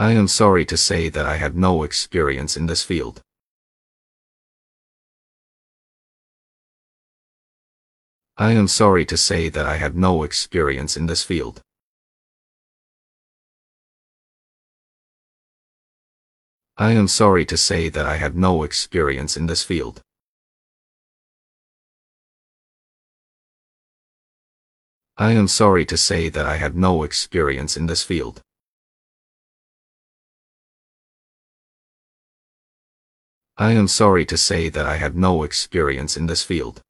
I am sorry to say that I have no experience in this field. I am sorry to say that I have no experience in this field. I am sorry to say that I have no experience in this field. I am sorry to say that I have no experience in this field. I am sorry to say that I have no experience in this field.